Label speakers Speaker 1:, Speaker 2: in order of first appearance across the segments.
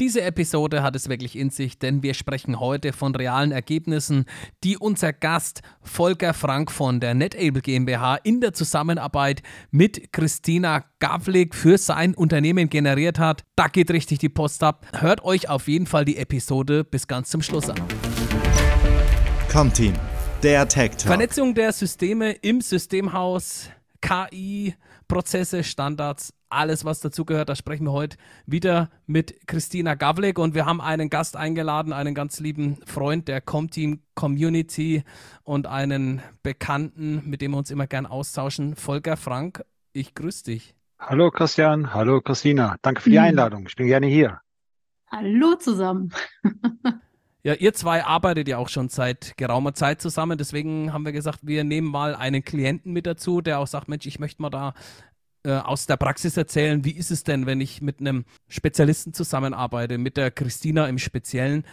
Speaker 1: Diese Episode hat es wirklich in sich, denn wir sprechen heute von realen Ergebnissen, die unser Gast Volker Frank von der NetAble GmbH in der Zusammenarbeit mit Christina Gavlik für sein Unternehmen generiert hat. Da geht richtig die Post ab. Hört euch auf jeden Fall die Episode bis ganz zum Schluss an.
Speaker 2: Comteam, der Tech Talk.
Speaker 1: Vernetzung der Systeme im Systemhaus, KI, Prozesse, Standards, alles, was dazugehört. Da sprechen wir heute wieder mit Christina Gavlik und wir haben einen Gast eingeladen, einen ganz lieben Freund der Comteam Community und einen Bekannten, mit dem wir uns immer gern austauschen, Volker Frank. Ich grüße dich.
Speaker 3: Hallo Christian, hallo Christina. Danke für die mhm. Einladung. Ich bin gerne hier.
Speaker 4: Hallo zusammen.
Speaker 1: Ja, ihr zwei arbeitet ja auch schon seit geraumer Zeit zusammen. Deswegen haben wir gesagt, wir nehmen mal einen Klienten mit dazu, der auch sagt, Mensch, ich möchte mal da äh, aus der Praxis erzählen, wie ist es denn, wenn ich mit einem Spezialisten zusammenarbeite, mit der Christina im Speziellen.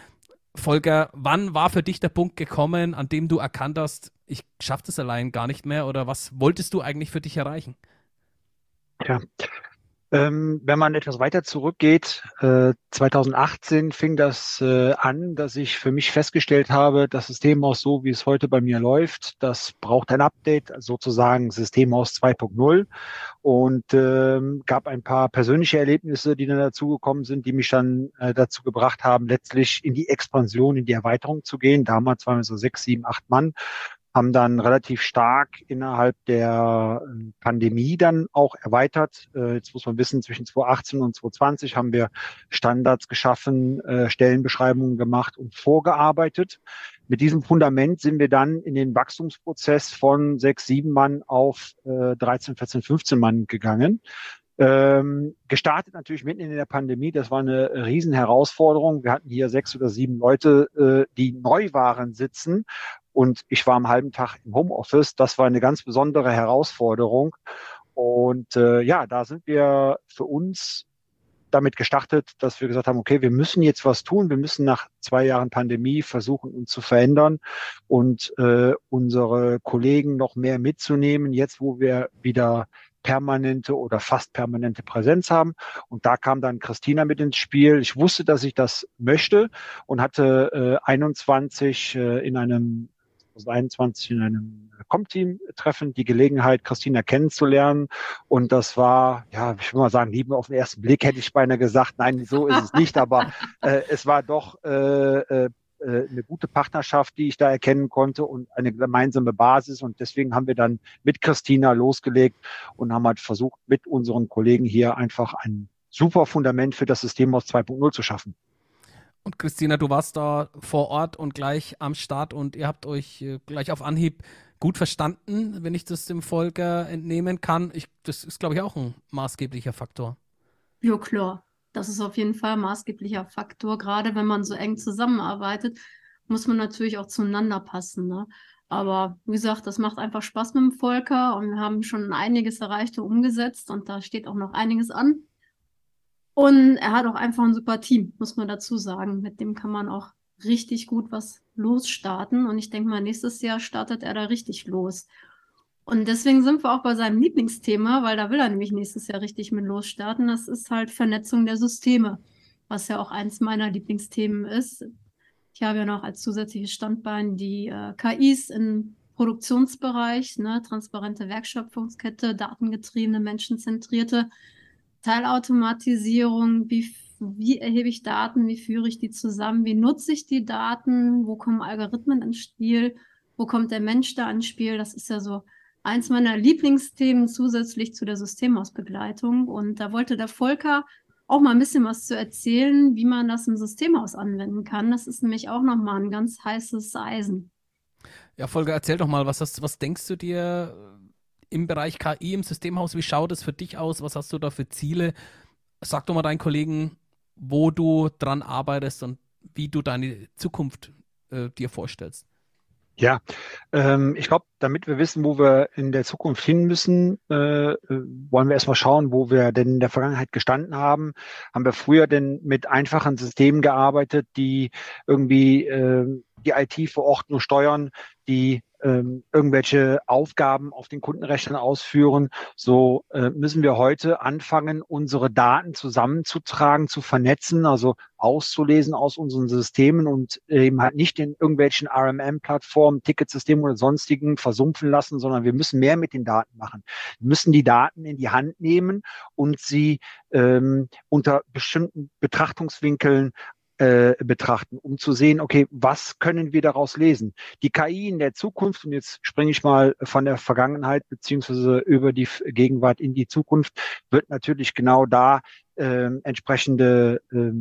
Speaker 1: Volker, wann war für dich der Punkt gekommen, an dem du erkannt hast, ich schaffe das allein gar nicht mehr oder was wolltest du eigentlich für dich erreichen?
Speaker 3: Ja, ähm, wenn man etwas weiter zurückgeht, äh, 2018 fing das äh, an, dass ich für mich festgestellt habe, das Systemhaus so, wie es heute bei mir läuft, das braucht ein Update, sozusagen Systemhaus 2.0 und ähm, gab ein paar persönliche Erlebnisse, die dann dazugekommen sind, die mich dann äh, dazu gebracht haben, letztlich in die Expansion, in die Erweiterung zu gehen. Damals waren wir so sechs, sieben, acht Mann haben dann relativ stark innerhalb der äh, Pandemie dann auch erweitert. Äh, jetzt muss man wissen, zwischen 2018 und 2020 haben wir Standards geschaffen, äh, Stellenbeschreibungen gemacht und vorgearbeitet. Mit diesem Fundament sind wir dann in den Wachstumsprozess von sechs, sieben Mann auf 13, 14, 15 Mann gegangen. Ähm, gestartet natürlich mitten in der Pandemie. Das war eine Riesenherausforderung. Wir hatten hier sechs oder sieben Leute, äh, die neu waren, sitzen und ich war am halben Tag im Homeoffice. Das war eine ganz besondere Herausforderung. Und äh, ja, da sind wir für uns damit gestartet, dass wir gesagt haben, okay, wir müssen jetzt was tun. Wir müssen nach zwei Jahren Pandemie versuchen, uns zu verändern und äh, unsere Kollegen noch mehr mitzunehmen, jetzt wo wir wieder permanente oder fast permanente Präsenz haben. Und da kam dann Christina mit ins Spiel. Ich wusste, dass ich das möchte und hatte äh, 21 äh, in einem 2021 in einem Com-Team-Treffen die Gelegenheit, Christina kennenzulernen. Und das war, ja, ich will mal sagen, Liebe auf den ersten Blick hätte ich beinahe gesagt. Nein, so ist es nicht, aber äh, es war doch äh, äh, eine gute Partnerschaft, die ich da erkennen konnte und eine gemeinsame Basis. Und deswegen haben wir dann mit Christina losgelegt und haben halt versucht, mit unseren Kollegen hier einfach ein super Fundament für das System aus 2.0 zu schaffen.
Speaker 1: Und Christina, du warst da vor Ort und gleich am Start und ihr habt euch äh, gleich auf Anhieb gut verstanden, wenn ich das dem Volker entnehmen kann. Ich, das ist, glaube ich, auch ein maßgeblicher Faktor.
Speaker 4: Ja, klar. Das ist auf jeden Fall ein maßgeblicher Faktor. Gerade wenn man so eng zusammenarbeitet, muss man natürlich auch zueinander passen. Ne? Aber wie gesagt, das macht einfach Spaß mit dem Volker und wir haben schon einiges erreicht und umgesetzt und da steht auch noch einiges an. Und er hat auch einfach ein super Team, muss man dazu sagen. Mit dem kann man auch richtig gut was losstarten. Und ich denke mal, nächstes Jahr startet er da richtig los. Und deswegen sind wir auch bei seinem Lieblingsthema, weil da will er nämlich nächstes Jahr richtig mit losstarten. Das ist halt Vernetzung der Systeme, was ja auch eins meiner Lieblingsthemen ist. Ich habe ja noch als zusätzliches Standbein die äh, KIs im Produktionsbereich, ne, transparente Werkschöpfungskette, datengetriebene, menschenzentrierte Teilautomatisierung, wie, wie erhebe ich Daten, wie führe ich die zusammen, wie nutze ich die Daten, wo kommen Algorithmen ins Spiel, wo kommt der Mensch da ins Spiel. Das ist ja so eins meiner Lieblingsthemen zusätzlich zu der Systemhausbegleitung. Und da wollte der Volker auch mal ein bisschen was zu erzählen, wie man das im Systemhaus anwenden kann. Das ist nämlich auch nochmal ein ganz heißes Eisen.
Speaker 1: Ja, Volker, erzähl doch mal, was, hast, was denkst du dir, im Bereich KI im Systemhaus, wie schaut es für dich aus? Was hast du da für Ziele? Sag doch mal deinen Kollegen, wo du dran arbeitest und wie du deine Zukunft äh, dir vorstellst.
Speaker 3: Ja, ähm, ich glaube, damit wir wissen, wo wir in der Zukunft hin müssen, äh, äh, wollen wir erstmal schauen, wo wir denn in der Vergangenheit gestanden haben. Haben wir früher denn mit einfachen Systemen gearbeitet, die irgendwie äh, die IT vor Ort nur steuern, die ähm, irgendwelche Aufgaben auf den Kundenrechnern ausführen, so äh, müssen wir heute anfangen, unsere Daten zusammenzutragen, zu vernetzen, also auszulesen aus unseren Systemen und eben halt nicht in irgendwelchen RMM-Plattformen, Ticketsystemen oder sonstigen versumpfen lassen, sondern wir müssen mehr mit den Daten machen. Wir müssen die Daten in die Hand nehmen und sie ähm, unter bestimmten Betrachtungswinkeln äh, betrachten, um zu sehen, okay, was können wir daraus lesen? Die KI in der Zukunft, und jetzt springe ich mal von der Vergangenheit beziehungsweise über die Gegenwart in die Zukunft, wird natürlich genau da äh, entsprechende äh,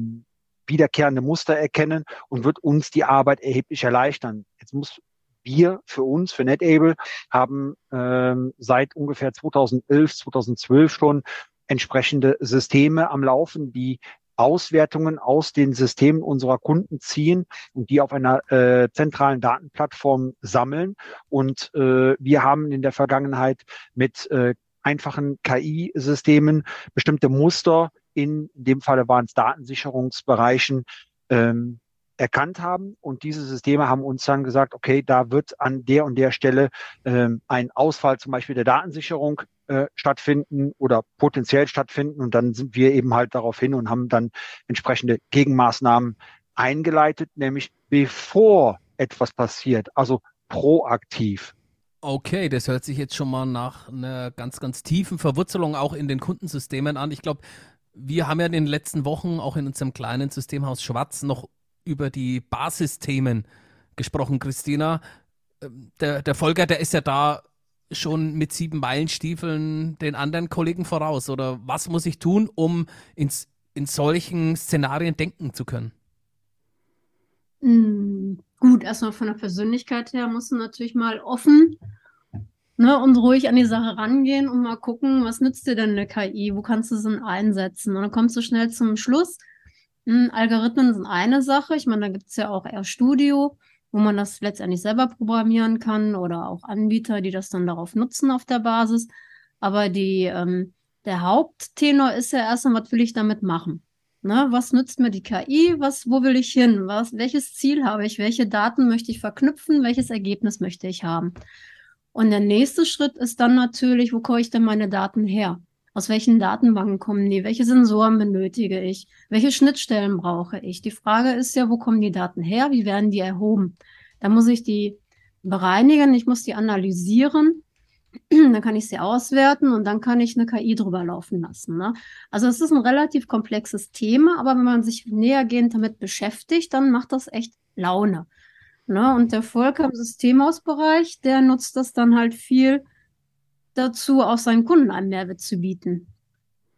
Speaker 3: wiederkehrende Muster erkennen und wird uns die Arbeit erheblich erleichtern. Jetzt muss wir für uns, für NetAble, haben ähm, seit ungefähr 2011, 2012 schon entsprechende Systeme am Laufen, die Auswertungen aus den Systemen unserer Kunden ziehen und die auf einer äh, zentralen Datenplattform sammeln. Und äh, wir haben in der Vergangenheit mit äh, einfachen KI-Systemen bestimmte Muster in, dem Falle waren es Datensicherungsbereichen ähm, erkannt haben. Und diese Systeme haben uns dann gesagt, okay, da wird an der und der Stelle ähm, ein Ausfall zum Beispiel der Datensicherung äh, stattfinden oder potenziell stattfinden. Und dann sind wir eben halt darauf hin und haben dann entsprechende Gegenmaßnahmen eingeleitet, nämlich bevor etwas passiert, also proaktiv.
Speaker 1: Okay, das hört sich jetzt schon mal nach einer ganz, ganz tiefen Verwurzelung auch in den Kundensystemen an. Ich glaube, wir haben ja in den letzten Wochen auch in unserem kleinen Systemhaus Schwarz noch über die Basisthemen gesprochen, Christina. Ähm, der, der Volker, der ist ja da schon mit sieben Meilenstiefeln den anderen Kollegen voraus? Oder was muss ich tun, um ins, in solchen Szenarien denken zu können?
Speaker 4: Mm, gut, erstmal von der Persönlichkeit her musst du natürlich mal offen ne, und ruhig an die Sache rangehen und mal gucken, was nützt dir denn eine KI? Wo kannst du sie einsetzen? Und dann kommst du schnell zum Schluss. Hm, Algorithmen sind eine Sache. Ich meine, da gibt es ja auch eher Studio wo man das letztendlich selber programmieren kann oder auch Anbieter, die das dann darauf nutzen auf der Basis. Aber die, ähm, der Haupttenor ist ja erstmal, was will ich damit machen? Ne? Was nützt mir die KI? Was, wo will ich hin? Was, welches Ziel habe ich? Welche Daten möchte ich verknüpfen? Welches Ergebnis möchte ich haben? Und der nächste Schritt ist dann natürlich, wo komme ich denn meine Daten her? Aus welchen Datenbanken kommen die? Welche Sensoren benötige ich? Welche Schnittstellen brauche ich? Die Frage ist ja, wo kommen die Daten her? Wie werden die erhoben? Da muss ich die bereinigen, ich muss die analysieren, dann kann ich sie auswerten und dann kann ich eine KI drüber laufen lassen. Ne? Also es ist ein relativ komplexes Thema, aber wenn man sich nähergehend damit beschäftigt, dann macht das echt Laune. Ne? Und der Volker im Systemhausbereich, der nutzt das dann halt viel dazu, auch seinen Kunden einen Mehrwert zu bieten.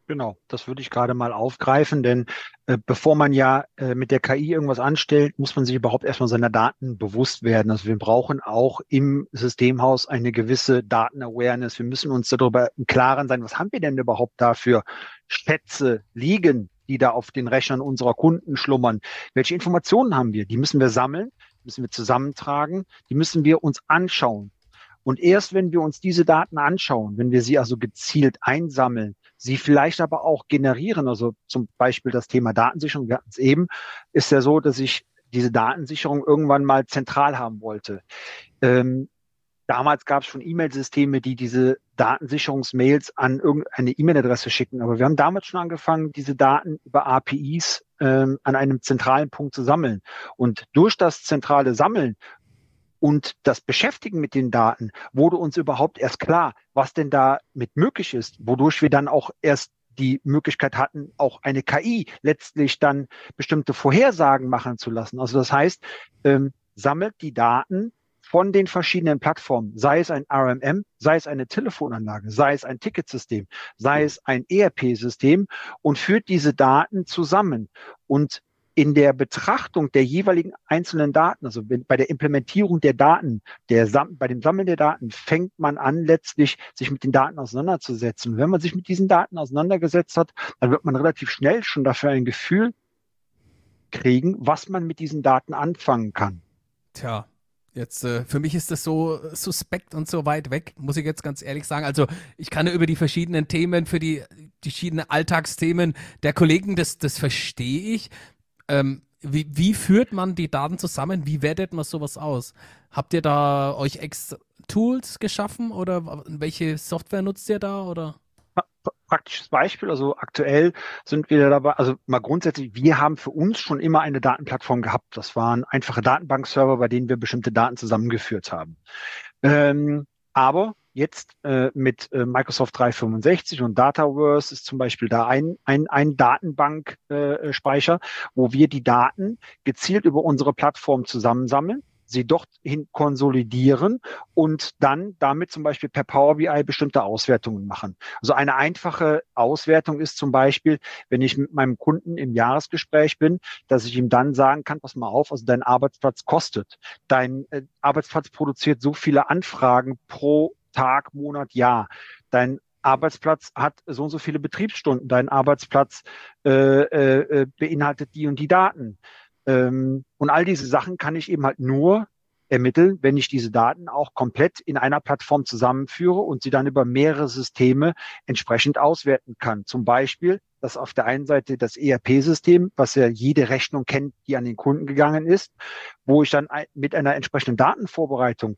Speaker 3: Genau, das würde ich gerade mal aufgreifen, denn äh, bevor man ja äh, mit der KI irgendwas anstellt, muss man sich überhaupt erstmal seiner Daten bewusst werden. Also wir brauchen auch im Systemhaus eine gewisse Datenawareness. Wir müssen uns darüber im Klaren sein, was haben wir denn überhaupt da für Schätze liegen, die da auf den Rechnern unserer Kunden schlummern? Welche Informationen haben wir? Die müssen wir sammeln, müssen wir zusammentragen, die müssen wir uns anschauen. Und erst wenn wir uns diese Daten anschauen, wenn wir sie also gezielt einsammeln, sie vielleicht aber auch generieren, also zum Beispiel das Thema Datensicherung, wir hatten es eben, ist ja so, dass ich diese Datensicherung irgendwann mal zentral haben wollte. Ähm, damals gab es schon E-Mail-Systeme, die diese Datensicherungsmails an irgendeine E-Mail-Adresse schicken. Aber wir haben damals schon angefangen, diese Daten über APIs ähm, an einem zentralen Punkt zu sammeln. Und durch das zentrale Sammeln und das Beschäftigen mit den Daten wurde uns überhaupt erst klar, was denn da mit möglich ist, wodurch wir dann auch erst die Möglichkeit hatten, auch eine KI letztlich dann bestimmte Vorhersagen machen zu lassen. Also das heißt, ähm, sammelt die Daten von den verschiedenen Plattformen, sei es ein RMM, sei es eine Telefonanlage, sei es ein Ticketsystem, sei es ein ERP-System und führt diese Daten zusammen. Und in der Betrachtung der jeweiligen einzelnen Daten, also bei der Implementierung der Daten, der, bei dem Sammeln der Daten, fängt man an, letztlich sich mit den Daten auseinanderzusetzen. wenn man sich mit diesen Daten auseinandergesetzt hat, dann wird man relativ schnell schon dafür ein Gefühl kriegen, was man mit diesen Daten anfangen kann.
Speaker 1: Tja, Jetzt, äh, für mich ist das so suspekt und so weit weg, muss ich jetzt ganz ehrlich sagen. Also, ich kann über die verschiedenen Themen, für die, die verschiedenen Alltagsthemen der Kollegen, das, das verstehe ich. Ähm, wie, wie führt man die Daten zusammen? Wie wertet man sowas aus? Habt ihr da euch extra Tools geschaffen oder welche Software nutzt ihr da oder?
Speaker 3: Praktisches Beispiel, also aktuell sind wir dabei, also mal grundsätzlich, wir haben für uns schon immer eine Datenplattform gehabt. Das waren einfache Datenbankserver, bei denen wir bestimmte Daten zusammengeführt haben. Ähm, aber jetzt äh, mit äh, Microsoft 365 und Dataverse ist zum Beispiel da ein, ein, ein Datenbankspeicher, äh, wo wir die Daten gezielt über unsere Plattform zusammensammeln sie dorthin konsolidieren und dann damit zum Beispiel per Power BI bestimmte Auswertungen machen. Also eine einfache Auswertung ist zum Beispiel, wenn ich mit meinem Kunden im Jahresgespräch bin, dass ich ihm dann sagen kann, pass mal auf, also dein Arbeitsplatz kostet. Dein äh, Arbeitsplatz produziert so viele Anfragen pro Tag, Monat, Jahr. Dein Arbeitsplatz hat so und so viele Betriebsstunden. Dein Arbeitsplatz äh, äh, äh beinhaltet die und die Daten. Ähm, und all diese Sachen kann ich eben halt nur ermitteln, wenn ich diese Daten auch komplett in einer Plattform zusammenführe und sie dann über mehrere Systeme entsprechend auswerten kann. Zum Beispiel, dass auf der einen Seite das ERP-System, was ja jede Rechnung kennt, die an den Kunden gegangen ist, wo ich dann mit einer entsprechenden Datenvorbereitung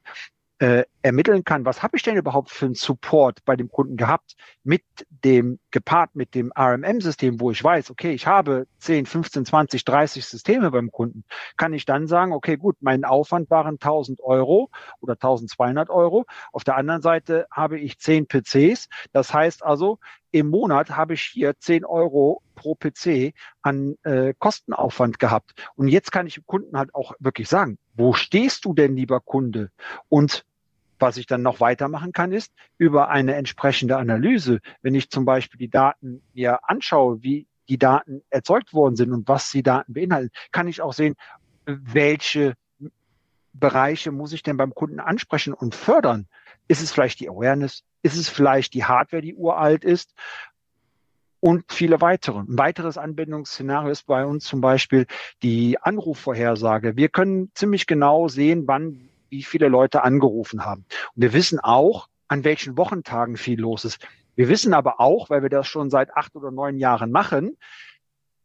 Speaker 3: äh, ermitteln kann, was habe ich denn überhaupt für einen Support bei dem Kunden gehabt, mit dem, gepaart mit dem RMM-System, wo ich weiß, okay, ich habe 10, 15, 20, 30 Systeme beim Kunden, kann ich dann sagen, okay, gut, mein Aufwand waren 1000 Euro oder 1200 Euro. Auf der anderen Seite habe ich 10 PCs. Das heißt also, im Monat habe ich hier 10 Euro pro PC an äh, Kostenaufwand gehabt. Und jetzt kann ich dem Kunden halt auch wirklich sagen, wo stehst du denn, lieber Kunde? Und was ich dann noch weitermachen kann, ist über eine entsprechende Analyse, wenn ich zum Beispiel die Daten mir anschaue, wie die Daten erzeugt worden sind und was die Daten beinhalten, kann ich auch sehen, welche Bereiche muss ich denn beim Kunden ansprechen und fördern? Ist es vielleicht die Awareness? Ist es vielleicht die Hardware, die uralt ist? Und viele weitere. Ein weiteres Anwendungsszenario ist bei uns zum Beispiel die Anrufvorhersage. Wir können ziemlich genau sehen, wann wie viele Leute angerufen haben. Und wir wissen auch, an welchen Wochentagen viel los ist. Wir wissen aber auch, weil wir das schon seit acht oder neun Jahren machen,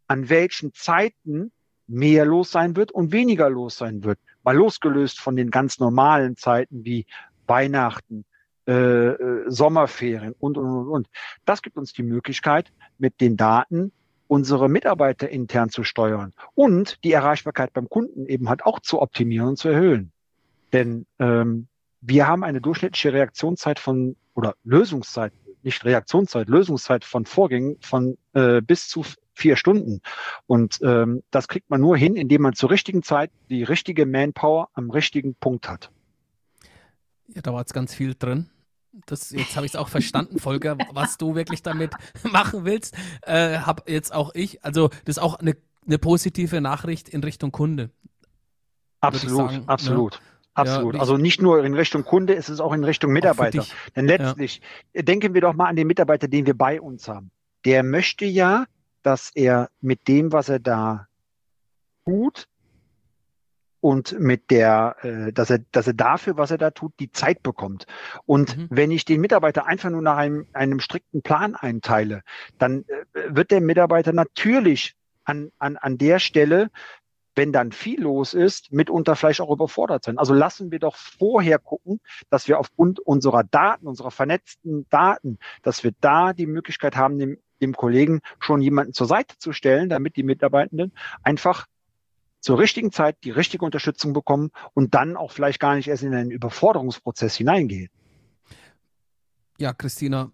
Speaker 3: an welchen Zeiten mehr los sein wird und weniger los sein wird. Mal losgelöst von den ganz normalen Zeiten wie Weihnachten, äh, äh Sommerferien und, und, und, und. Das gibt uns die Möglichkeit, mit den Daten unsere Mitarbeiter intern zu steuern und die Erreichbarkeit beim Kunden eben halt auch zu optimieren und zu erhöhen. Denn ähm, wir haben eine durchschnittliche Reaktionszeit von oder Lösungszeit, nicht Reaktionszeit, Lösungszeit von Vorgängen von äh, bis zu vier Stunden. Und ähm, das kriegt man nur hin, indem man zur richtigen Zeit die richtige Manpower am richtigen Punkt hat.
Speaker 1: Ja, da war jetzt ganz viel drin. Das, jetzt habe ich es auch verstanden, Volker, was du wirklich damit machen willst. Äh, hab jetzt auch ich. Also, das ist auch eine, eine positive Nachricht in Richtung Kunde.
Speaker 3: Absolut, sagen, ne? absolut. Ne? Absolut. Ja, also nicht nur in Richtung Kunde, es ist auch in Richtung Mitarbeiter. Denn letztlich ja. denken wir doch mal an den Mitarbeiter, den wir bei uns haben. Der möchte ja, dass er mit dem, was er da tut, und mit der, äh, dass er, dass er dafür, was er da tut, die Zeit bekommt. Und mhm. wenn ich den Mitarbeiter einfach nur nach einem, einem strikten Plan einteile, dann äh, wird der Mitarbeiter natürlich an, an, an der Stelle wenn dann viel los ist, mitunter vielleicht auch überfordert sein. Also lassen wir doch vorher gucken, dass wir aufgrund unserer Daten, unserer vernetzten Daten, dass wir da die Möglichkeit haben, dem, dem Kollegen schon jemanden zur Seite zu stellen, damit die Mitarbeitenden einfach zur richtigen Zeit die richtige Unterstützung bekommen und dann auch vielleicht gar nicht erst in einen Überforderungsprozess hineingehen.
Speaker 1: Ja, Christina,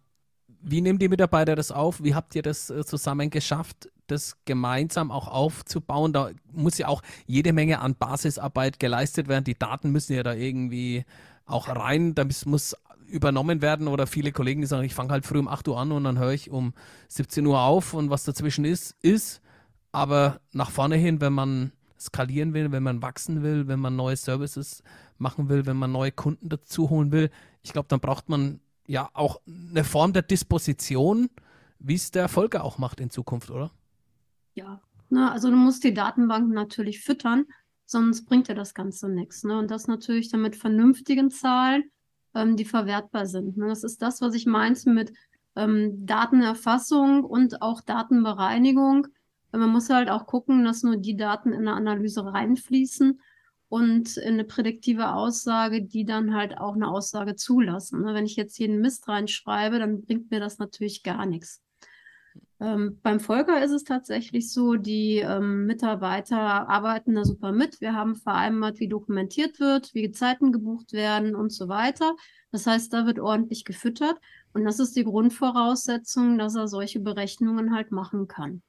Speaker 1: wie nehmen die Mitarbeiter das auf? Wie habt ihr das äh, zusammen geschafft, das gemeinsam auch aufzubauen? Da muss ja auch jede Menge an Basisarbeit geleistet werden. Die Daten müssen ja da irgendwie auch rein. Da muss übernommen werden oder viele Kollegen, die sagen, ich fange halt früh um 8 Uhr an und dann höre ich um 17 Uhr auf und was dazwischen ist, ist. Aber nach vorne hin, wenn man skalieren will, wenn man wachsen will, wenn man neue Services machen will, wenn man neue Kunden dazu holen will, ich glaube, dann braucht man ja auch eine Form der Disposition, wie es der Volker auch macht in Zukunft, oder?
Speaker 4: Ja, ne, also du musst die Datenbanken natürlich füttern, sonst bringt dir das Ganze nichts. Ne? Und das natürlich dann mit vernünftigen Zahlen, ähm, die verwertbar sind. Ne? Das ist das, was ich meinte mit ähm, Datenerfassung und auch Datenbereinigung. Man muss halt auch gucken, dass nur die Daten in eine Analyse reinfließen und in eine prädiktive Aussage, die dann halt auch eine Aussage zulassen. Ne? Wenn ich jetzt jeden Mist reinschreibe, dann bringt mir das natürlich gar nichts. Ähm, beim Volker ist es tatsächlich so, die ähm, Mitarbeiter arbeiten da super mit. Wir haben vereinbart, wie dokumentiert wird, wie Zeiten gebucht werden und so weiter. Das heißt, da wird ordentlich gefüttert und das ist die Grundvoraussetzung, dass er solche Berechnungen halt machen kann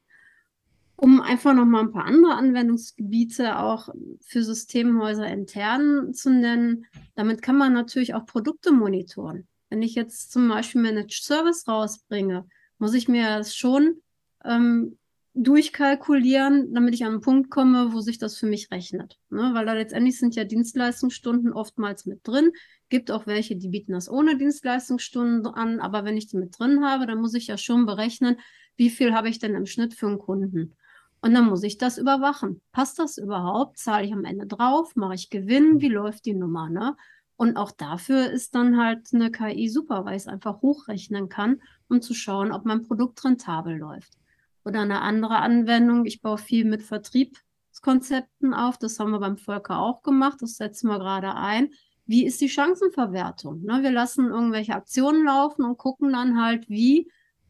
Speaker 4: um einfach noch mal ein paar andere Anwendungsgebiete auch für Systemhäuser intern zu nennen. Damit kann man natürlich auch Produkte monitoren. Wenn ich jetzt zum Beispiel Managed Service rausbringe, muss ich mir das schon ähm, durchkalkulieren, damit ich an einen Punkt komme, wo sich das für mich rechnet. Ne? Weil da letztendlich sind ja Dienstleistungsstunden oftmals mit drin. Gibt auch welche, die bieten das ohne Dienstleistungsstunden an. Aber wenn ich die mit drin habe, dann muss ich ja schon berechnen, wie viel habe ich denn im Schnitt für einen Kunden. Und dann muss ich das überwachen. Passt das überhaupt? Zahle ich am Ende drauf? Mache ich Gewinn? Wie läuft die Nummer? Ne? Und auch dafür ist dann halt eine KI super, weil ich es einfach hochrechnen kann, um zu schauen, ob mein Produkt rentabel läuft. Oder eine andere Anwendung, ich baue viel mit Vertriebskonzepten auf. Das haben wir beim Volker auch gemacht. Das setzen wir gerade ein. Wie ist die Chancenverwertung? Ne? Wir lassen irgendwelche Aktionen laufen und gucken dann halt, wie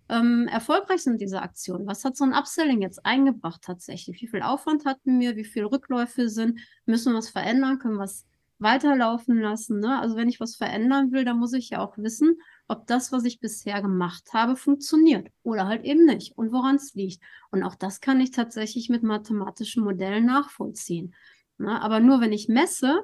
Speaker 4: ähm, erfolgreich sind diese Aktionen? Was hat so ein Upselling jetzt eingebracht tatsächlich? Wie viel Aufwand hatten wir? Wie viele Rückläufe sind? Müssen wir was verändern? Können wir was weiterlaufen lassen? Ne? Also wenn ich was verändern will, dann muss ich ja auch wissen, ob das, was ich bisher gemacht habe, funktioniert oder halt eben nicht und woran es liegt. Und auch das kann ich tatsächlich mit mathematischen Modellen nachvollziehen. Ne? Aber nur wenn ich messe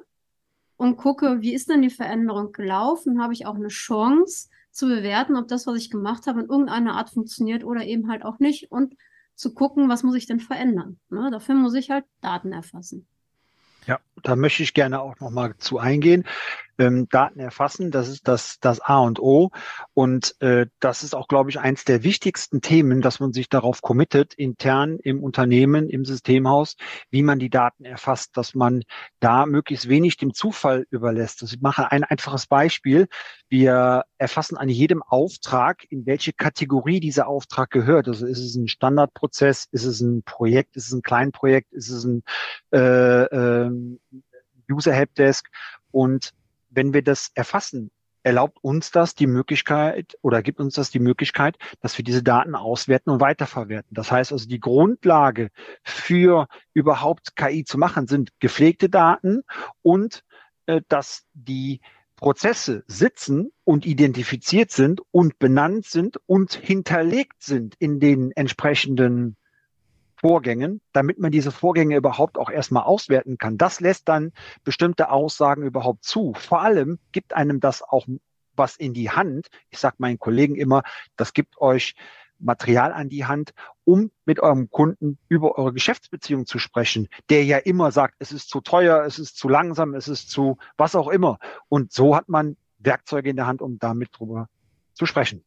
Speaker 4: und gucke, wie ist denn die Veränderung gelaufen, habe ich auch eine Chance, zu bewerten, ob das, was ich gemacht habe, in irgendeiner Art funktioniert oder eben halt auch nicht und zu gucken, was muss ich denn verändern. Ne? Dafür muss ich halt Daten erfassen.
Speaker 3: Ja, da möchte ich gerne auch noch mal zu eingehen ähm, Daten erfassen. Das ist das, das A und O. Und äh, das ist auch, glaube ich, eins der wichtigsten Themen, dass man sich darauf committet, intern im Unternehmen, im Systemhaus, wie man die Daten erfasst, dass man da möglichst wenig dem Zufall überlässt. Also ich mache ein einfaches Beispiel. Wir erfassen an jedem Auftrag, in welche Kategorie dieser Auftrag gehört. Also ist es ein Standardprozess, ist es ein Projekt, ist es ein Kleinprojekt, ist es ein äh, äh, User Helpdesk und wenn wir das erfassen, erlaubt uns das die Möglichkeit oder gibt uns das die Möglichkeit, dass wir diese Daten auswerten und weiterverwerten. Das heißt also, die Grundlage für überhaupt KI zu machen sind gepflegte Daten und äh, dass die Prozesse sitzen und identifiziert sind und benannt sind und hinterlegt sind in den entsprechenden Vorgängen, damit man diese Vorgänge überhaupt auch erstmal auswerten kann. Das lässt dann bestimmte Aussagen überhaupt zu. Vor allem gibt einem das auch was in die Hand. Ich sage meinen Kollegen immer, das gibt euch Material an die Hand, um mit eurem Kunden über eure Geschäftsbeziehung zu sprechen, der ja immer sagt, es ist zu teuer, es ist zu langsam, es ist zu was auch immer. Und so hat man Werkzeuge in der Hand, um damit drüber zu sprechen.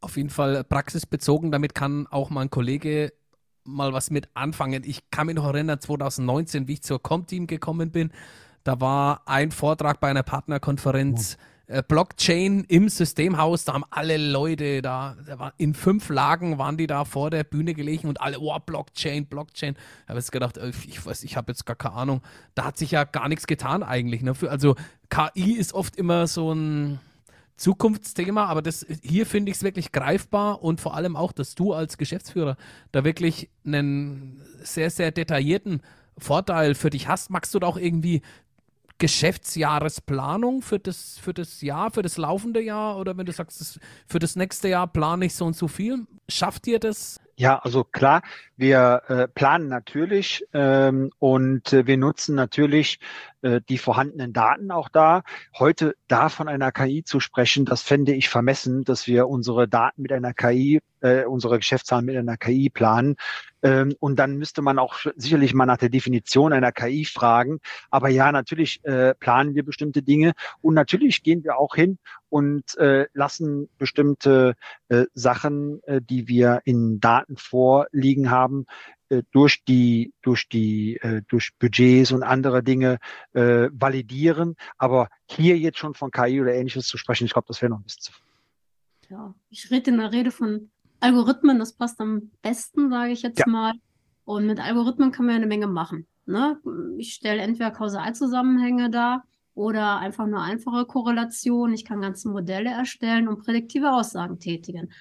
Speaker 1: Auf jeden Fall praxisbezogen, damit kann auch mein Kollege mal was mit anfangen. Ich kann mich noch erinnern, 2019, wie ich zur Comteam gekommen bin, da war ein Vortrag bei einer Partnerkonferenz. Oh. Blockchain im Systemhaus, da haben alle Leute da, war, in fünf Lagen waren die da vor der Bühne gelegen und alle, oh, Blockchain, Blockchain. Ich habe jetzt gedacht, äh, ich weiß, ich habe jetzt gar keine Ahnung. Da hat sich ja gar nichts getan eigentlich. Ne? Also KI ist oft immer so ein, Zukunftsthema, aber das hier finde ich es wirklich greifbar und vor allem auch, dass du als Geschäftsführer da wirklich einen sehr, sehr detaillierten Vorteil für dich hast. Magst du da auch irgendwie Geschäftsjahresplanung für das, für das Jahr, für das laufende Jahr oder wenn du sagst, für das nächste Jahr plane ich so und so viel? Schafft dir das?
Speaker 3: Ja, also klar, wir äh, planen natürlich ähm, und äh, wir nutzen natürlich äh, die vorhandenen Daten auch da. Heute da von einer KI zu sprechen, das fände ich vermessen, dass wir unsere Daten mit einer KI, äh, unsere Geschäftszahlen mit einer KI planen. Ähm, und dann müsste man auch sicherlich mal nach der Definition einer KI fragen. Aber ja, natürlich äh, planen wir bestimmte Dinge und natürlich gehen wir auch hin und äh, lassen bestimmte äh, Sachen, äh, die wir in Daten vorliegen haben, durch die durch die äh, durch Budgets und andere Dinge äh, validieren. Aber hier jetzt schon von KI oder ähnliches zu sprechen, ich glaube, das wäre noch ein bisschen zu
Speaker 4: ja, ich rede in der Rede von Algorithmen, das passt am besten, sage ich jetzt
Speaker 3: Ja.
Speaker 4: mal. Und mit Algorithmen kann man ja eine Menge machen. Ne? Ich stelle entweder Kausalzusammenhänge dar oder einfach nur einfache Korrelationen. Ich kann ganze Modelle erstellen und prädiktive Aussagen tätigen.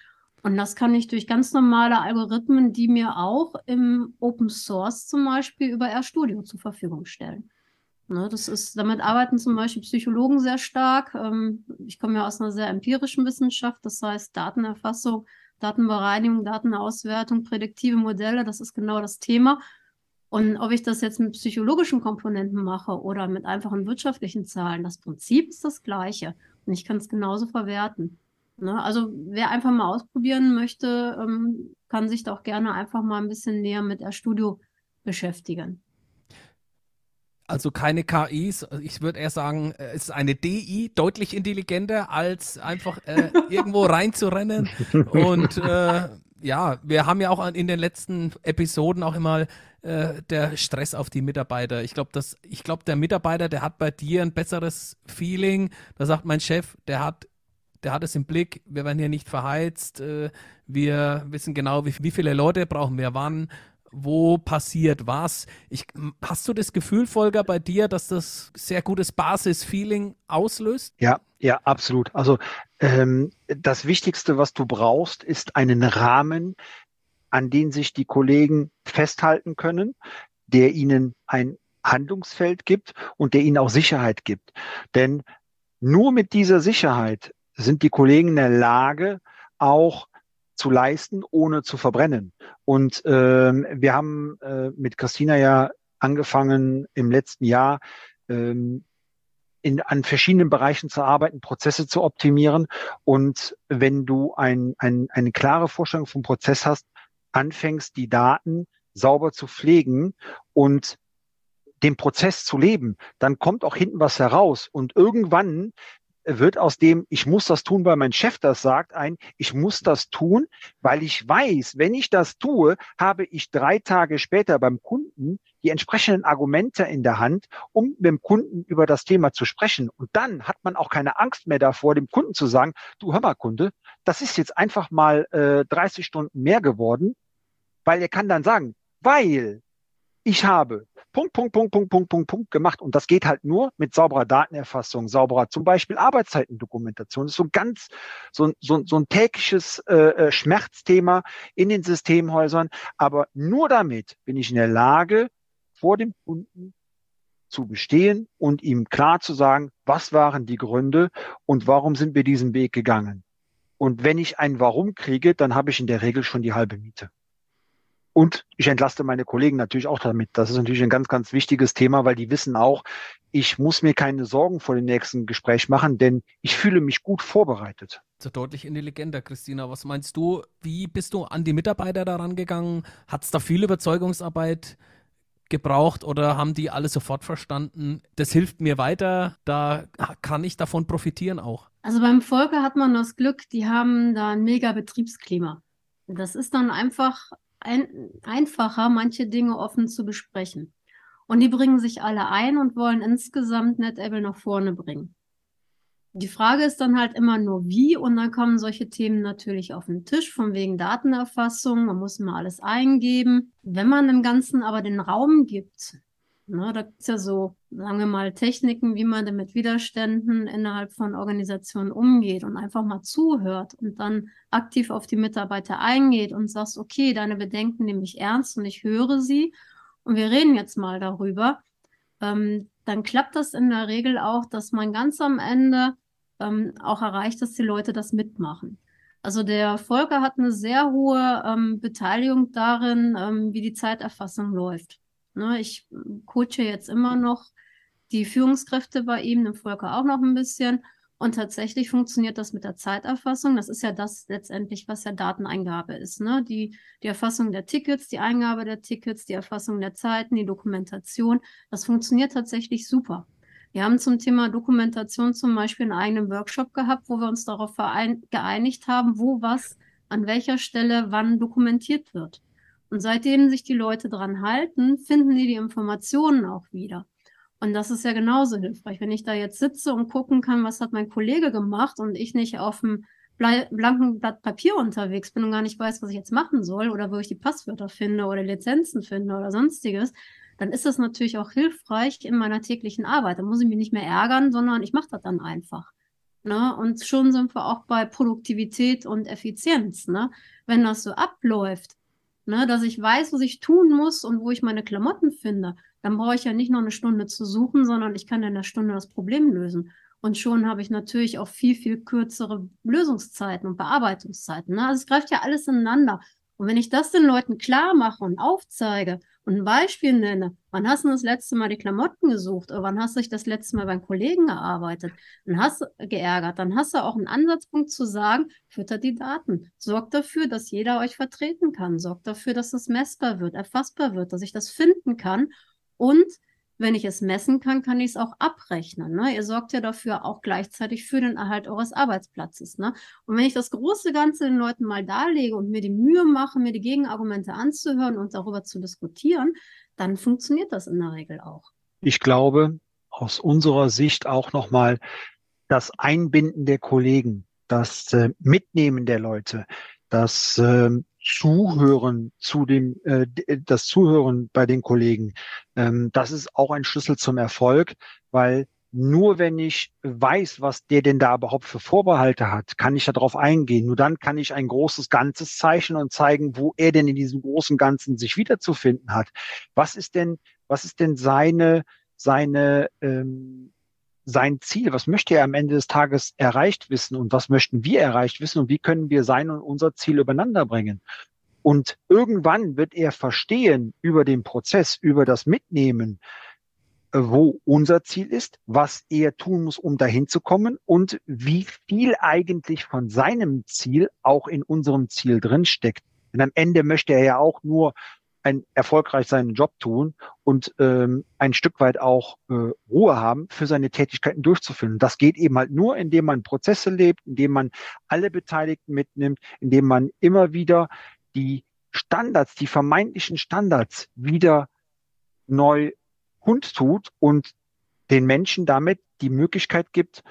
Speaker 4: Und das kann ich durch ganz normale Algorithmen, die mir auch im Open Source zum Beispiel über RStudio zur Verfügung stellen. Ne, das ist, damit arbeiten zum Beispiel Psychologen sehr stark. Ähm, ich komme ja aus einer sehr empirischen Wissenschaft, das heißt Datenerfassung, Datenbereinigung, Datenauswertung, prädiktive Modelle, das ist genau das Thema. Und ob ich das jetzt mit psychologischen Komponenten mache oder mit einfachen wirtschaftlichen Zahlen, das Prinzip ist das gleiche. Und ich kann es genauso verwerten. Ne? Also wer einfach mal ausprobieren möchte, ähm, kann sich da auch gerne einfach mal ein bisschen näher mit RStudio beschäftigen.
Speaker 1: Also keine KIs. Ich würde eher sagen, äh, es ist eine DI, deutlich intelligenter, als einfach äh, irgendwo reinzurennen. Und äh, ja, wir haben ja auch in den letzten Episoden auch immer äh, der Stress auf die Mitarbeiter. Ich glaube, dass ich glaube, der Mitarbeiter, der hat bei dir ein besseres Feeling. Da sagt mein Chef, der hat der hat es im Blick, wir werden hier nicht verheizt, äh, wir wissen genau, wie, viele Leute brauchen wir wann, wo passiert was. Ich, hast du das Gefühl, Volker, bei dir, dass das sehr gutes Basis-Feeling auslöst?
Speaker 3: Ja, ja, absolut. Also ähm, das Wichtigste, was du brauchst, ist einen Rahmen, an den sich die Kollegen festhalten können, der ihnen ein Handlungsfeld gibt und der ihnen auch Sicherheit gibt. Denn nur mit dieser Sicherheit sind die Kollegen in der Lage, auch zu leisten, ohne zu verbrennen. Und ähm, wir haben äh, mit Christina ja angefangen im letzten Jahr ähm, in, an verschiedenen Bereichen zu arbeiten, Prozesse zu optimieren. Und wenn du ein, ein, eine klare Vorstellung vom Prozess hast, anfängst, die Daten sauber zu pflegen und den Prozess zu leben, dann kommt auch hinten was heraus. Und irgendwann wird aus dem, ich muss das tun, weil mein Chef das sagt, ein, ich muss das tun, weil ich weiß, wenn ich das tue, habe ich drei Tage später beim Kunden die entsprechenden Argumente in der Hand, um mit dem Kunden über das Thema zu sprechen. Und dann hat man auch keine Angst mehr davor, dem Kunden zu sagen, du hör mal, Kunde, das ist jetzt einfach mal äh, 30 Stunden mehr geworden, weil er kann dann sagen, weil ich habe Punkt, Punkt, Punkt, Punkt, Punkt, Punkt, Punkt gemacht. Und das geht halt nur mit sauberer Datenerfassung, sauberer zum Beispiel Arbeitszeitendokumentation. Das ist so ein ganz, so, so, so ein tägliches äh, Schmerzthema in den Systemhäusern. Aber nur damit bin ich in der Lage, vor dem Kunden zu bestehen und ihm klar zu sagen, was waren die Gründe und warum sind wir diesen Weg gegangen. Und wenn ich ein Warum kriege, dann habe ich in der Regel schon die halbe Miete. Und ich entlaste meine Kollegen natürlich auch damit. Das ist natürlich ein ganz, ganz wichtiges Thema, weil die wissen auch, ich muss mir keine Sorgen vor dem nächsten Gespräch machen, denn ich fühle mich gut vorbereitet.
Speaker 1: So deutlich intelligenter, Christina. Was meinst du? Wie bist du an die Mitarbeiter daran gegangen? Hat es da viel Überzeugungsarbeit gebraucht oder haben die alle sofort verstanden? Das hilft mir weiter, da kann ich davon profitieren auch.
Speaker 4: Also beim Volker hat man das Glück, die haben da ein mega Betriebsklima. Das ist dann einfach ein, einfacher, manche Dinge offen zu besprechen. Und die bringen sich alle ein und wollen insgesamt NetAble nach vorne bringen. Die Frage ist dann halt immer nur wie und dann kommen solche Themen natürlich auf den Tisch, von wegen Datenerfassung, man muss immer alles eingeben. Wenn man dem Ganzen aber den Raum gibt, ne, da gibt es ja so, sagen wir mal, Techniken, wie man mit Widerständen innerhalb von Organisationen umgeht und einfach mal zuhört und dann aktiv auf die Mitarbeiter eingeht und sagst, okay, deine Bedenken nehme ich ernst und ich höre sie und wir reden jetzt mal darüber, ähm, dann klappt das in der Regel auch, dass man ganz am Ende ähm, auch erreicht, dass die Leute das mitmachen. Also der Volker hat eine sehr hohe ähm, Beteiligung darin, ähm, wie die Zeiterfassung läuft. Ne, ich coache jetzt immer noch die Führungskräfte bei ihm, den Volker auch noch ein bisschen. Und tatsächlich funktioniert das mit der Zeiterfassung. Das ist ja das letztendlich, was ja Dateneingabe ist. Ne? Die, die Erfassung der Tickets, die Eingabe der Tickets, die Erfassung der Zeiten, die Dokumentation. Das funktioniert tatsächlich super. Wir haben zum Thema Dokumentation zum Beispiel einen eigenen Workshop gehabt, wo wir uns darauf geeinigt haben, wo was an welcher Stelle wann dokumentiert wird. Und seitdem sich die Leute dran halten, finden die die Informationen auch wieder. Und das ist ja genauso hilfreich. Wenn ich da jetzt sitze und gucken kann, was hat mein Kollege gemacht und ich nicht auf dem blanken Blatt Papier unterwegs bin und gar nicht weiß, was ich jetzt machen soll oder wo ich die Passwörter finde oder Lizenzen finde oder sonstiges, dann ist das natürlich auch hilfreich in meiner täglichen Arbeit. Da muss ich mich nicht mehr ärgern, sondern ich mache das dann einfach. Ne? Und schon sind wir auch bei Produktivität und Effizienz. Ne? Wenn das so abläuft, ne, dass ich weiß, was ich tun muss und wo ich meine Klamotten finde, dann brauche ich ja nicht noch eine Stunde zu suchen, sondern ich kann in einer Stunde das Problem lösen. Und schon habe ich natürlich auch viel, viel kürzere Lösungszeiten und Bearbeitungszeiten. Ne? Also es greift ja alles ineinander. Und wenn ich das den Leuten klar mache und aufzeige und ein Beispiel nenne, wann hast du das letzte Mal die Klamotten gesucht oder wann hast du dich das letzte Mal beim Kollegen gearbeitet, dann hast du geärgert, dann hast du auch einen Ansatzpunkt zu sagen, füttert die Daten. Sorgt dafür, dass jeder euch vertreten kann. Sorgt dafür, dass es messbar wird, erfassbar wird, dass ich das finden kann und wenn ich es messen kann, kann ich es auch abrechnen. Ne? Ihr sorgt ja dafür auch gleichzeitig für den Erhalt eures Arbeitsplatzes. Ne? Und wenn ich das große Ganze den Leuten mal darlege und mir die Mühe mache, mir die Gegenargumente anzuhören und darüber zu diskutieren, dann funktioniert das in der Regel auch.
Speaker 3: Ich glaube, aus unserer Sicht auch nochmal das Einbinden der Kollegen, das äh, Mitnehmen der Leute, das äh, Zuhören zu dem, äh, das Zuhören bei den Kollegen, ähm, das ist auch ein Schlüssel zum Erfolg, weil nur wenn ich weiß, was der denn da überhaupt für Vorbehalte hat, kann ich darauf eingehen. Nur dann kann ich ein großes Ganzes zeichnen und zeigen, wo er denn in diesem großen Ganzen sich wiederzufinden hat. Was ist denn, was ist denn seine, seine ähm, sein Ziel, was möchte er am Ende des Tages erreicht wissen und was möchten wir erreicht wissen und wie können wir sein und unser Ziel übereinander bringen. Und irgendwann wird er verstehen über den Prozess, über das Mitnehmen, äh, wo unser Ziel ist, was er tun muss, um dahin zu kommen und wie viel eigentlich von seinem Ziel auch in unserem Ziel drin steckt. Denn am Ende möchte er ja auch nur ein erfolgreich seinen Job tun und ähm, ein Stück weit auch äh, Ruhe haben, für seine Tätigkeiten durchzuführen. Das geht eben halt nur, indem man Prozesse lebt, indem man alle Beteiligten mitnimmt, indem man immer wieder die Standards, die vermeintlichen Standards wieder neu kundtut und den Menschen damit die Möglichkeit gibt,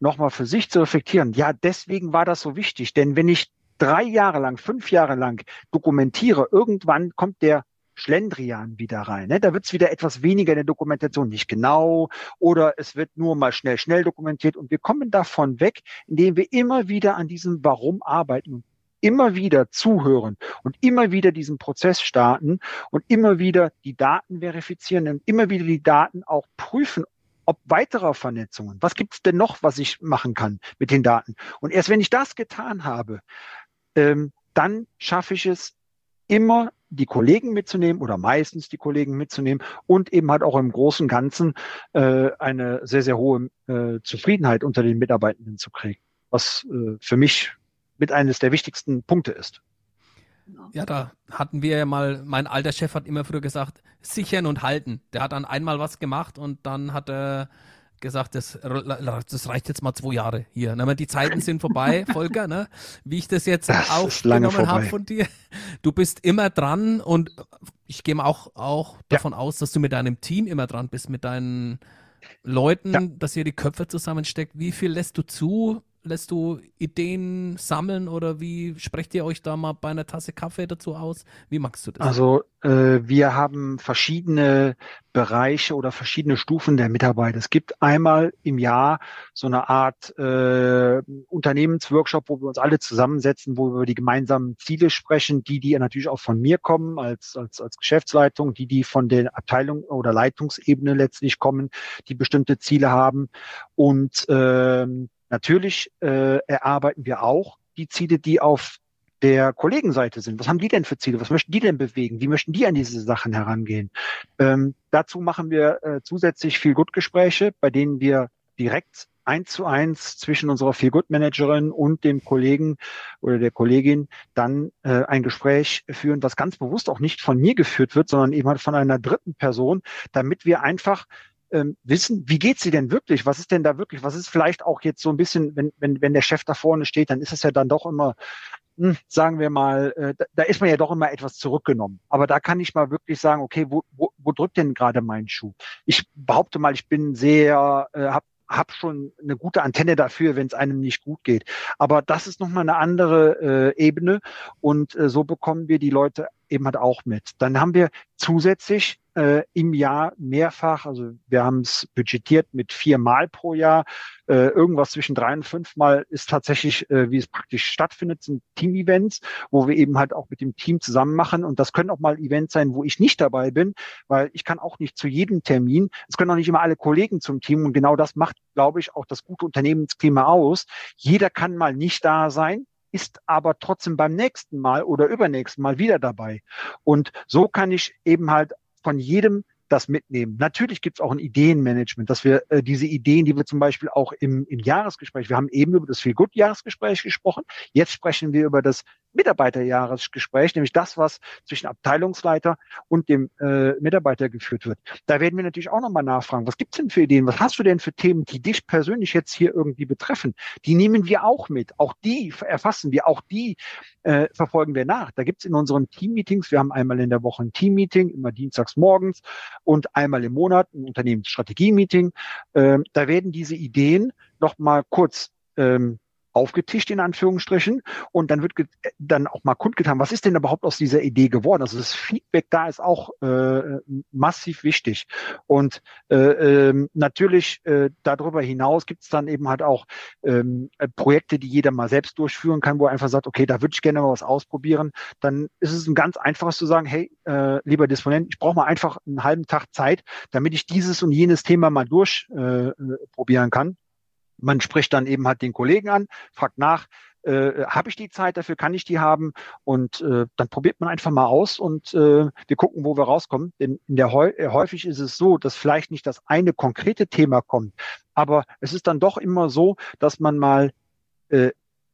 Speaker 3: nochmal für sich zu reflektieren. Ja, deswegen war das so wichtig. Denn wenn ich drei Jahre lang, fünf Jahre lang dokumentiere, irgendwann kommt der Schlendrian wieder rein. Ne? Da wird es wieder etwas weniger in der Dokumentation, nicht genau, oder es wird nur mal schnell, schnell dokumentiert und wir kommen davon weg, indem wir immer wieder an diesem Warum arbeiten immer wieder zuhören und immer wieder diesen Prozess starten und immer wieder die Daten verifizieren und immer wieder die Daten auch prüfen, ob weiterer Vernetzungen, was gibt es denn noch, was ich machen kann mit den Daten. Und erst wenn ich das getan habe, ähm, dann schaffe ich es immer die Kollegen mitzunehmen oder meistens die Kollegen mitzunehmen und eben halt auch im Großen Ganzen äh, eine sehr, sehr hohe äh, Zufriedenheit unter den Mitarbeitenden zu kriegen, was äh, für mich mit eines der wichtigsten Punkte ist.
Speaker 1: Ja, da hatten wir ja mal, mein alter Chef hat immer früher gesagt, sichern und halten. Der hat dann einmal was gemacht und dann hat er gesagt, das, das reicht jetzt mal zwei Jahre hier. Ne? Die Zeiten sind vorbei, Volker, ne? wie ich das jetzt das aufgenommen habe von dir. Du bist immer dran und ich gehe mal auch, auch ja. davon aus, dass du mit deinem Team immer dran bist, mit deinen Leuten, ja. dass ihr die Köpfe zusammensteckt. Wie viel lässt du zu? Lässt du Ideen sammeln oder wie sprecht ihr euch da mal bei einer Tasse Kaffee dazu aus? Wie magst du das?
Speaker 3: Also äh, wir haben verschiedene Bereiche oder verschiedene Stufen der Mitarbeit. Es gibt einmal im Jahr so eine Art äh, Unternehmensworkshop, wo wir uns alle zusammensetzen, wo wir über die gemeinsamen Ziele sprechen, die, die natürlich auch von mir kommen als, als, als Geschäftsleitung, die, die von der Abteilung oder Leitungsebene letztlich kommen, die bestimmte Ziele haben. Und ähm, Natürlich äh, erarbeiten wir auch die Ziele, die auf der Kollegenseite sind. Was haben die denn für Ziele? Was möchten die denn bewegen? Wie möchten die an diese Sachen herangehen? Ähm, dazu machen wir äh, zusätzlich viel Gut-Gespräche, bei denen wir direkt eins zu eins zwischen unserer Feel Good Managerin und dem Kollegen oder der Kollegin dann äh, ein Gespräch führen, was ganz bewusst auch nicht von mir geführt wird, sondern eben halt von einer dritten Person, damit wir einfach ähm, wissen, wie geht sie denn wirklich? Was ist denn da wirklich? Was ist vielleicht auch jetzt so ein bisschen, wenn, wenn, wenn der Chef da vorne steht, dann ist es ja dann doch immer, hm, sagen wir mal, äh, da, da ist man ja doch immer etwas zurückgenommen. Aber da kann ich mal wirklich sagen, okay, wo, wo, wo drückt denn gerade mein Schuh? Ich behaupte mal, ich bin sehr, äh, habe habe schon eine gute Antenne dafür, wenn es einem nicht gut geht. Aber das ist nochmal eine andere äh, Ebene und äh, so bekommen wir die Leute eben halt auch mit. Dann haben wir zusätzlich äh, im Jahr mehrfach, also wir haben es budgetiert mit viermal pro Jahr, äh, irgendwas zwischen drei und fünfmal ist tatsächlich, äh, wie es praktisch stattfindet, sind Team-Events, wo wir eben halt auch mit dem Team zusammen machen. Und das können auch mal Events sein, wo ich nicht dabei bin, weil ich kann auch nicht zu jedem Termin, es können auch nicht immer alle Kollegen zum Team. Und genau das macht, glaube ich, auch das gute Unternehmensklima aus. Jeder kann mal nicht da sein, ist aber trotzdem beim nächsten Mal oder übernächsten Mal wieder dabei. Und so kann ich eben halt von jedem das mitnehmen. Natürlich gibt es auch ein Ideenmanagement, dass wir äh, diese Ideen, die wir zum Beispiel auch im, im Jahresgespräch, wir haben eben über das Feel Good Jahresgespräch gesprochen, jetzt sprechen wir über das Mitarbeiterjahresgespräch, nämlich das, was zwischen Abteilungsleiter und dem äh, Mitarbeiter geführt wird. Da werden wir natürlich auch nochmal nachfragen, was gibt's denn für Ideen, was hast du denn für Themen, die dich persönlich jetzt hier irgendwie betreffen? Die nehmen wir auch mit, auch die erfassen wir, auch die äh, verfolgen wir nach. Da gibt's in unseren Teammeetings, wir haben einmal in der Woche ein Teammeeting, immer dienstags morgens und einmal im Monat ein Unternehmensstrategie-Meeting. Äh, da werden diese Ideen nochmal kurz ähm, aufgetischt in Anführungsstrichen und dann wird dann auch mal kundgetan, was ist denn überhaupt aus dieser Idee geworden? Also das Feedback da ist auch äh, massiv wichtig und äh, äh, natürlich äh, darüber hinaus gibt es dann eben halt auch ähm, Projekte, die jeder mal selbst durchführen kann, wo er einfach sagt, okay, da würde ich gerne mal was ausprobieren. Dann ist es ein ganz einfaches zu sagen, hey, äh, lieber Disponent, ich brauche mal einfach einen halben Tag Zeit, damit ich dieses und jenes Thema mal durchprobieren äh, kann. Man spricht dann eben halt den Kollegen an, fragt nach, äh, habe ich die Zeit dafür, kann ich die haben? Und äh, dann probiert man einfach mal aus und äh, wir gucken, wo wir rauskommen. Denn in der äh, häufig ist es so, dass vielleicht nicht das eine konkrete Thema kommt, aber es ist dann doch immer so, dass man mal äh,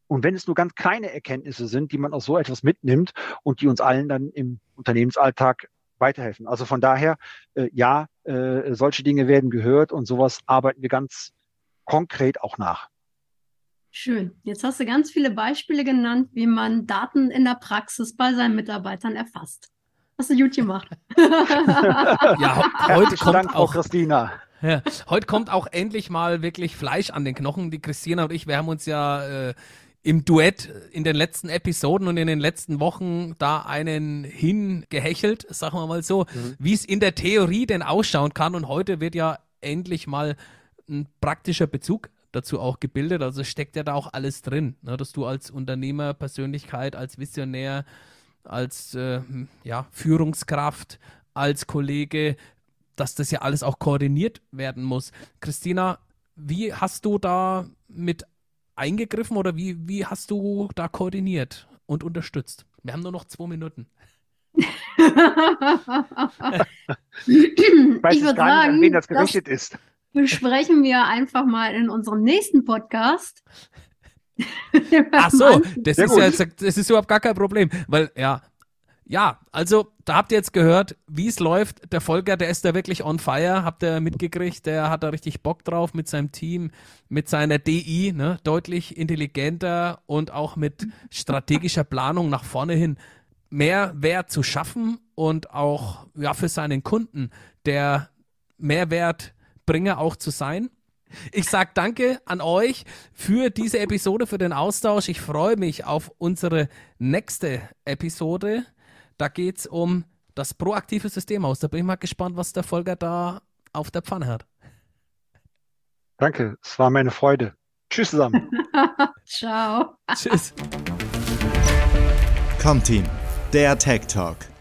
Speaker 3: und wenn es nur ganz kleine Erkenntnisse sind, die man aus so etwas mitnimmt und die uns allen dann im Unternehmensalltag weiterhelfen. Also von daher, äh, ja, äh, solche Dinge werden gehört und sowas arbeiten wir ganz konkret auch nach.
Speaker 4: Schön. Jetzt hast du ganz viele Beispiele genannt, wie man Daten in der Praxis bei seinen Mitarbeitern erfasst. Hast du gut gemacht.
Speaker 1: ja, heute kommt Dank, auch Christina. Ja, heute kommt auch endlich mal wirklich Fleisch an den Knochen. Die Christina und ich, wir haben uns ja äh, im Duett in den letzten Episoden und in den letzten Wochen da einen hingehechelt, sagen wir mal so, mhm. wie es in der Theorie denn ausschauen kann. Und heute wird ja endlich mal ein praktischer Bezug dazu auch gebildet. Also steckt ja da auch alles drin, ne? dass du als Unternehmer, Persönlichkeit, als Visionär, als äh, ja, Führungskraft, als Kollege, dass das ja alles auch koordiniert werden muss. Christina, wie hast du da mit eingegriffen oder wie, wie hast du da koordiniert und unterstützt? Wir haben nur noch zwei Minuten.
Speaker 3: ich gar sagen, nicht, an wen das gerichtet ist
Speaker 4: besprechen wir einfach mal in unserem nächsten Podcast.
Speaker 1: Ach so, das ist, ja, das ist überhaupt gar kein Problem, weil ja, ja, also da habt ihr jetzt gehört, wie es läuft. Der Volker, der ist da wirklich on fire, habt ihr mitgekriegt, der hat da richtig Bock drauf mit seinem Team, mit seiner DI, ne, deutlich intelligenter und auch mit strategischer Planung nach vorne hin mehr Wert zu schaffen und auch ja für seinen Kunden der Mehrwert Bringer auch zu sein. Ich sage danke an euch für diese Episode, für den Austausch. Ich freue mich auf unsere nächste Episode. Da geht es um das proaktive System aus. Da bin ich mal gespannt, was der Volker da auf der Pfanne hat.
Speaker 3: Danke, es war meine Freude. Tschüss zusammen.
Speaker 4: Ciao.
Speaker 1: Tschüss.
Speaker 2: Team, der Tech Talk.